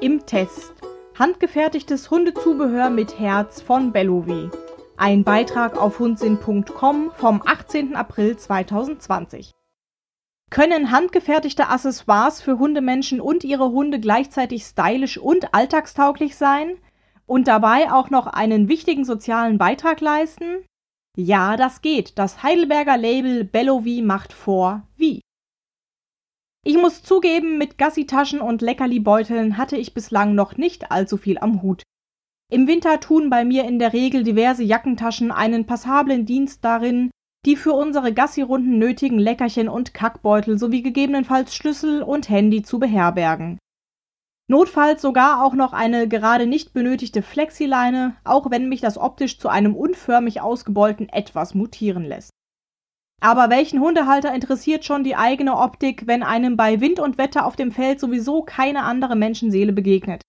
im Test. Handgefertigtes Hundezubehör mit Herz von Bellovi. Ein Beitrag auf hundsinn.com vom 18. April 2020. Können handgefertigte Accessoires für Hundemenschen und ihre Hunde gleichzeitig stylisch und alltagstauglich sein und dabei auch noch einen wichtigen sozialen Beitrag leisten? Ja, das geht. Das Heidelberger Label Bellovi macht vor, wie. Ich muss zugeben, mit Gassitaschen und Leckerlibeuteln hatte ich bislang noch nicht allzu viel am Hut. Im Winter tun bei mir in der Regel diverse Jackentaschen einen passablen Dienst darin, die für unsere Gassirunden nötigen Leckerchen und Kackbeutel sowie gegebenenfalls Schlüssel und Handy zu beherbergen. Notfalls sogar auch noch eine gerade nicht benötigte Flexileine, auch wenn mich das optisch zu einem unförmig ausgebeulten Etwas mutieren lässt. Aber welchen Hundehalter interessiert schon die eigene Optik, wenn einem bei Wind und Wetter auf dem Feld sowieso keine andere Menschenseele begegnet?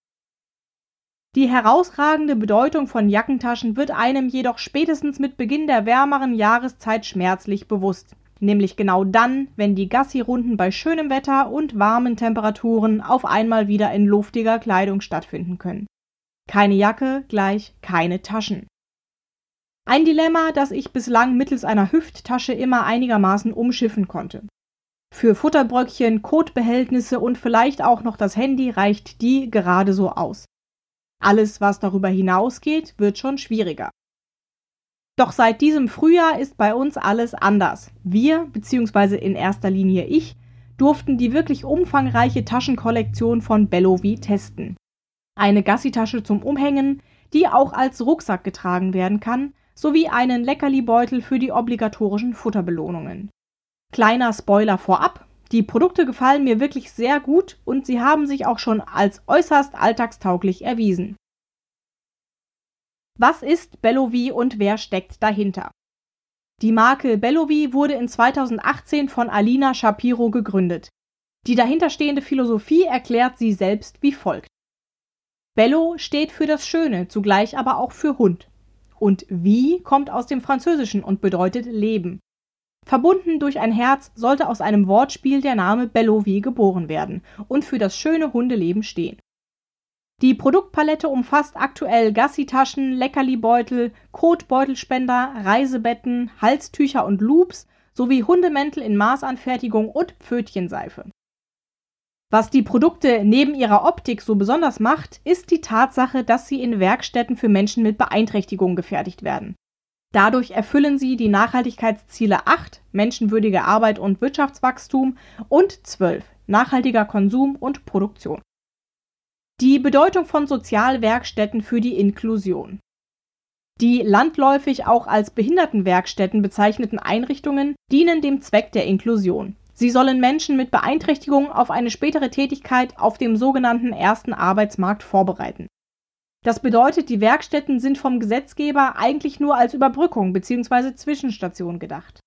Die herausragende Bedeutung von Jackentaschen wird einem jedoch spätestens mit Beginn der wärmeren Jahreszeit schmerzlich bewusst. Nämlich genau dann, wenn die Gassi-Runden bei schönem Wetter und warmen Temperaturen auf einmal wieder in luftiger Kleidung stattfinden können. Keine Jacke gleich keine Taschen. Ein Dilemma, das ich bislang mittels einer Hüfttasche immer einigermaßen umschiffen konnte. Für Futterbröckchen, Kotbehältnisse und vielleicht auch noch das Handy reicht die gerade so aus. Alles, was darüber hinausgeht, wird schon schwieriger. Doch seit diesem Frühjahr ist bei uns alles anders. Wir, beziehungsweise in erster Linie ich, durften die wirklich umfangreiche Taschenkollektion von Bellovi testen. Eine Gassitasche zum Umhängen, die auch als Rucksack getragen werden kann, sowie einen Leckerlibeutel für die obligatorischen Futterbelohnungen. Kleiner Spoiler vorab, die Produkte gefallen mir wirklich sehr gut und sie haben sich auch schon als äußerst alltagstauglich erwiesen. Was ist Bellovi und wer steckt dahinter? Die Marke Bellovi wurde in 2018 von Alina Shapiro gegründet. Die dahinterstehende Philosophie erklärt sie selbst wie folgt. Bello steht für das Schöne, zugleich aber auch für Hund. Und wie kommt aus dem Französischen und bedeutet Leben. Verbunden durch ein Herz sollte aus einem Wortspiel der Name Bellovie geboren werden und für das schöne Hundeleben stehen. Die Produktpalette umfasst aktuell Gassitaschen, Leckerlibeutel, Kotbeutelspender, Reisebetten, Halstücher und Loops sowie Hundemäntel in Maßanfertigung und Pfötchenseife. Was die Produkte neben ihrer Optik so besonders macht, ist die Tatsache, dass sie in Werkstätten für Menschen mit Beeinträchtigungen gefertigt werden. Dadurch erfüllen sie die Nachhaltigkeitsziele 8 menschenwürdige Arbeit und Wirtschaftswachstum und 12 nachhaltiger Konsum und Produktion. Die Bedeutung von Sozialwerkstätten für die Inklusion. Die landläufig auch als Behindertenwerkstätten bezeichneten Einrichtungen dienen dem Zweck der Inklusion. Sie sollen Menschen mit Beeinträchtigungen auf eine spätere Tätigkeit auf dem sogenannten ersten Arbeitsmarkt vorbereiten. Das bedeutet, die Werkstätten sind vom Gesetzgeber eigentlich nur als Überbrückung bzw. Zwischenstation gedacht.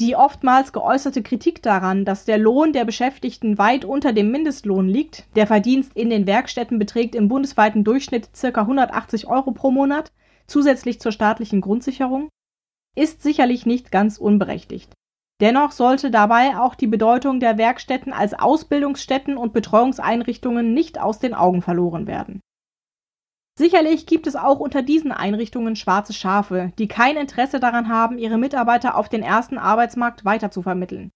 Die oftmals geäußerte Kritik daran, dass der Lohn der Beschäftigten weit unter dem Mindestlohn liegt, der Verdienst in den Werkstätten beträgt im bundesweiten Durchschnitt ca. 180 Euro pro Monat, zusätzlich zur staatlichen Grundsicherung, ist sicherlich nicht ganz unberechtigt. Dennoch sollte dabei auch die Bedeutung der Werkstätten als Ausbildungsstätten und Betreuungseinrichtungen nicht aus den Augen verloren werden. Sicherlich gibt es auch unter diesen Einrichtungen schwarze Schafe, die kein Interesse daran haben, ihre Mitarbeiter auf den ersten Arbeitsmarkt weiterzuvermitteln.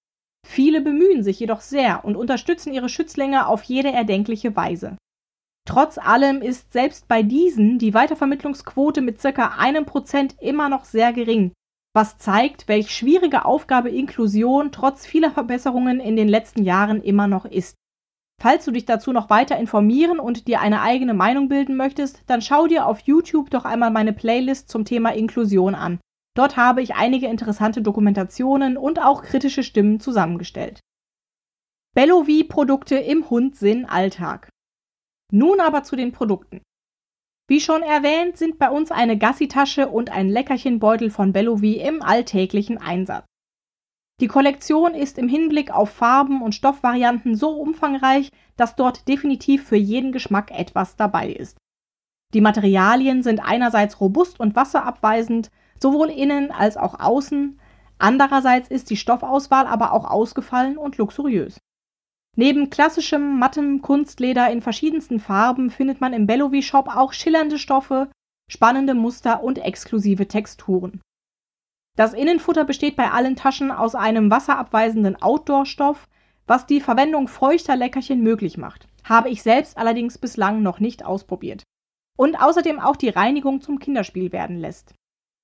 Viele bemühen sich jedoch sehr und unterstützen ihre Schützlinge auf jede erdenkliche Weise. Trotz allem ist selbst bei diesen die Weitervermittlungsquote mit circa einem Prozent immer noch sehr gering, was zeigt, welch schwierige Aufgabe Inklusion trotz vieler Verbesserungen in den letzten Jahren immer noch ist. Falls du dich dazu noch weiter informieren und dir eine eigene Meinung bilden möchtest, dann schau dir auf YouTube doch einmal meine Playlist zum Thema Inklusion an. Dort habe ich einige interessante Dokumentationen und auch kritische Stimmen zusammengestellt. Bellovi-Produkte im Hundsinn Alltag. Nun aber zu den Produkten. Wie schon erwähnt, sind bei uns eine Gassitasche und ein Leckerchenbeutel von Bellovi im alltäglichen Einsatz. Die Kollektion ist im Hinblick auf Farben und Stoffvarianten so umfangreich, dass dort definitiv für jeden Geschmack etwas dabei ist. Die Materialien sind einerseits robust und wasserabweisend, sowohl innen als auch außen, andererseits ist die Stoffauswahl aber auch ausgefallen und luxuriös. Neben klassischem mattem Kunstleder in verschiedensten Farben findet man im Bellovi Shop auch schillernde Stoffe, spannende Muster und exklusive Texturen. Das Innenfutter besteht bei allen Taschen aus einem wasserabweisenden Outdoor-Stoff, was die Verwendung feuchter Leckerchen möglich macht. Habe ich selbst allerdings bislang noch nicht ausprobiert. Und außerdem auch die Reinigung zum Kinderspiel werden lässt.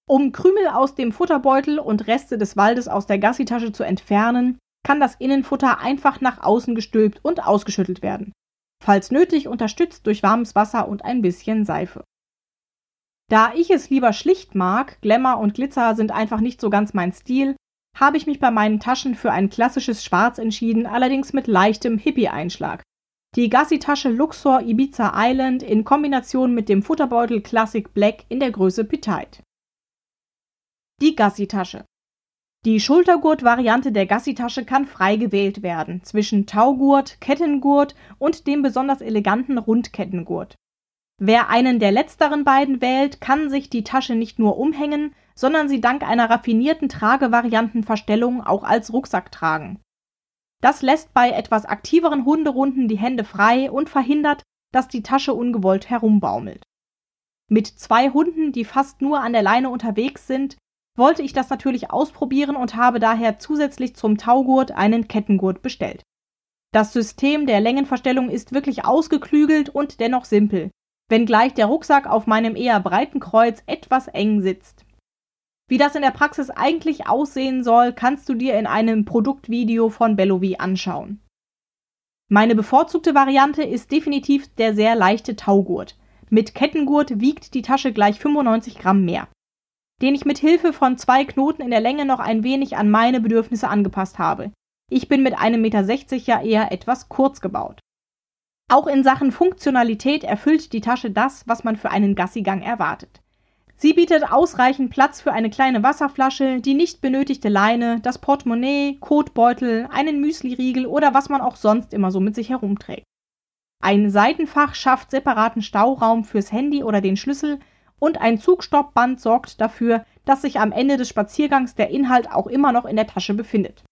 Um Krümel aus dem Futterbeutel und Reste des Waldes aus der Gassitasche zu entfernen, kann das Innenfutter einfach nach außen gestülpt und ausgeschüttelt werden. Falls nötig unterstützt durch warmes Wasser und ein bisschen Seife. Da ich es lieber schlicht mag, Glamour und Glitzer sind einfach nicht so ganz mein Stil, habe ich mich bei meinen Taschen für ein klassisches Schwarz entschieden, allerdings mit leichtem Hippie-Einschlag. Die Gassi-Tasche Luxor Ibiza Island in Kombination mit dem Futterbeutel Classic Black in der Größe Petite. Die Gassi-Tasche. Die Schultergurt-Variante der Gassi-Tasche kann frei gewählt werden zwischen Taugurt, Kettengurt und dem besonders eleganten Rundkettengurt. Wer einen der letzteren beiden wählt, kann sich die Tasche nicht nur umhängen, sondern sie dank einer raffinierten Tragevariantenverstellung auch als Rucksack tragen. Das lässt bei etwas aktiveren Hunderunden die Hände frei und verhindert, dass die Tasche ungewollt herumbaumelt. Mit zwei Hunden, die fast nur an der Leine unterwegs sind, wollte ich das natürlich ausprobieren und habe daher zusätzlich zum Taugurt einen Kettengurt bestellt. Das System der Längenverstellung ist wirklich ausgeklügelt und dennoch simpel wenngleich der Rucksack auf meinem eher breiten Kreuz etwas eng sitzt. Wie das in der Praxis eigentlich aussehen soll, kannst du dir in einem Produktvideo von Bellovi anschauen. Meine bevorzugte Variante ist definitiv der sehr leichte Taugurt. Mit Kettengurt wiegt die Tasche gleich 95 Gramm mehr, den ich mit Hilfe von zwei Knoten in der Länge noch ein wenig an meine Bedürfnisse angepasst habe. Ich bin mit einem Meter ja eher etwas kurz gebaut. Auch in Sachen Funktionalität erfüllt die Tasche das, was man für einen Gassigang erwartet. Sie bietet ausreichend Platz für eine kleine Wasserflasche, die nicht benötigte Leine, das Portemonnaie, Kotbeutel, einen Müsliriegel oder was man auch sonst immer so mit sich herumträgt. Ein Seitenfach schafft separaten Stauraum fürs Handy oder den Schlüssel und ein Zugstoppband sorgt dafür, dass sich am Ende des Spaziergangs der Inhalt auch immer noch in der Tasche befindet.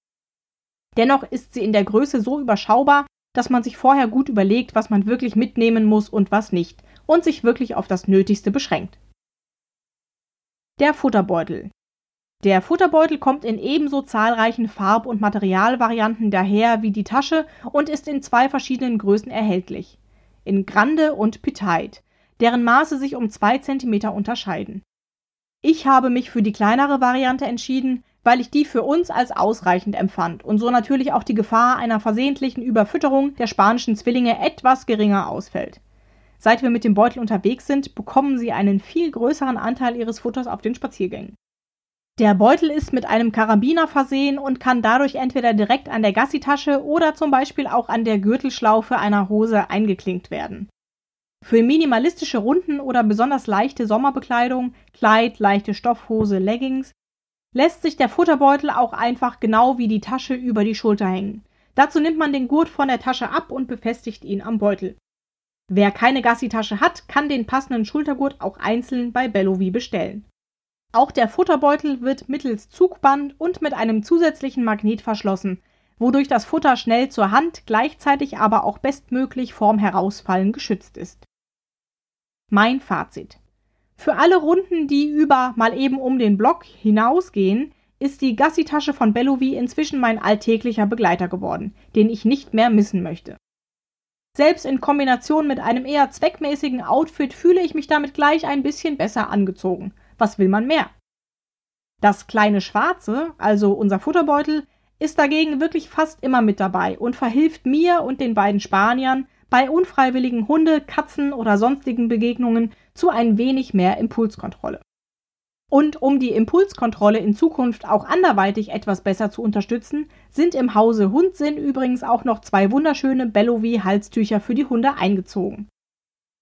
Dennoch ist sie in der Größe so überschaubar, dass man sich vorher gut überlegt, was man wirklich mitnehmen muss und was nicht und sich wirklich auf das Nötigste beschränkt. Der Futterbeutel. Der Futterbeutel kommt in ebenso zahlreichen Farb- und Materialvarianten daher wie die Tasche und ist in zwei verschiedenen Größen erhältlich. In Grande und Petite, deren Maße sich um zwei Zentimeter unterscheiden. Ich habe mich für die kleinere Variante entschieden, weil ich die für uns als ausreichend empfand und so natürlich auch die Gefahr einer versehentlichen Überfütterung der spanischen Zwillinge etwas geringer ausfällt. Seit wir mit dem Beutel unterwegs sind, bekommen sie einen viel größeren Anteil ihres Futters auf den Spaziergängen. Der Beutel ist mit einem Karabiner versehen und kann dadurch entweder direkt an der Gassitasche oder zum Beispiel auch an der Gürtelschlaufe einer Hose eingeklinkt werden. Für minimalistische Runden oder besonders leichte Sommerbekleidung, Kleid, leichte Stoffhose, Leggings lässt sich der Futterbeutel auch einfach genau wie die Tasche über die Schulter hängen. Dazu nimmt man den Gurt von der Tasche ab und befestigt ihn am Beutel. Wer keine Gassi-Tasche hat, kann den passenden Schultergurt auch einzeln bei Bellovi bestellen. Auch der Futterbeutel wird mittels Zugband und mit einem zusätzlichen Magnet verschlossen, wodurch das Futter schnell zur Hand, gleichzeitig aber auch bestmöglich vorm Herausfallen geschützt ist. Mein Fazit. Für alle Runden, die über mal eben um den Block hinausgehen, ist die Gassi-Tasche von Bellovi inzwischen mein alltäglicher Begleiter geworden, den ich nicht mehr missen möchte. Selbst in Kombination mit einem eher zweckmäßigen Outfit fühle ich mich damit gleich ein bisschen besser angezogen. Was will man mehr? Das kleine Schwarze, also unser Futterbeutel, ist dagegen wirklich fast immer mit dabei und verhilft mir und den beiden Spaniern bei unfreiwilligen Hunde, Katzen oder sonstigen Begegnungen zu ein wenig mehr Impulskontrolle. Und um die Impulskontrolle in Zukunft auch anderweitig etwas besser zu unterstützen, sind im Hause Hundsinn übrigens auch noch zwei wunderschöne Bellovi-Halstücher für die Hunde eingezogen.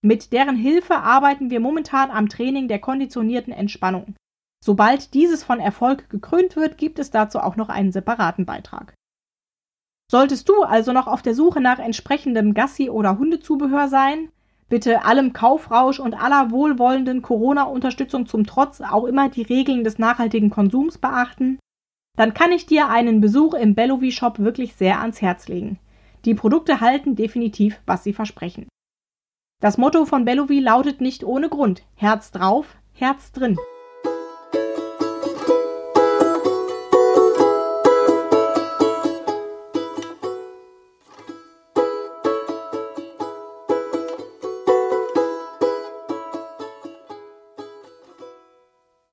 Mit deren Hilfe arbeiten wir momentan am Training der konditionierten Entspannung. Sobald dieses von Erfolg gekrönt wird, gibt es dazu auch noch einen separaten Beitrag. Solltest du also noch auf der Suche nach entsprechendem Gassi- oder Hundezubehör sein, bitte allem Kaufrausch und aller wohlwollenden Corona-Unterstützung zum Trotz auch immer die Regeln des nachhaltigen Konsums beachten, dann kann ich dir einen Besuch im Bellovi Shop wirklich sehr ans Herz legen. Die Produkte halten definitiv, was sie versprechen. Das Motto von Bellovi lautet nicht ohne Grund Herz drauf, Herz drin.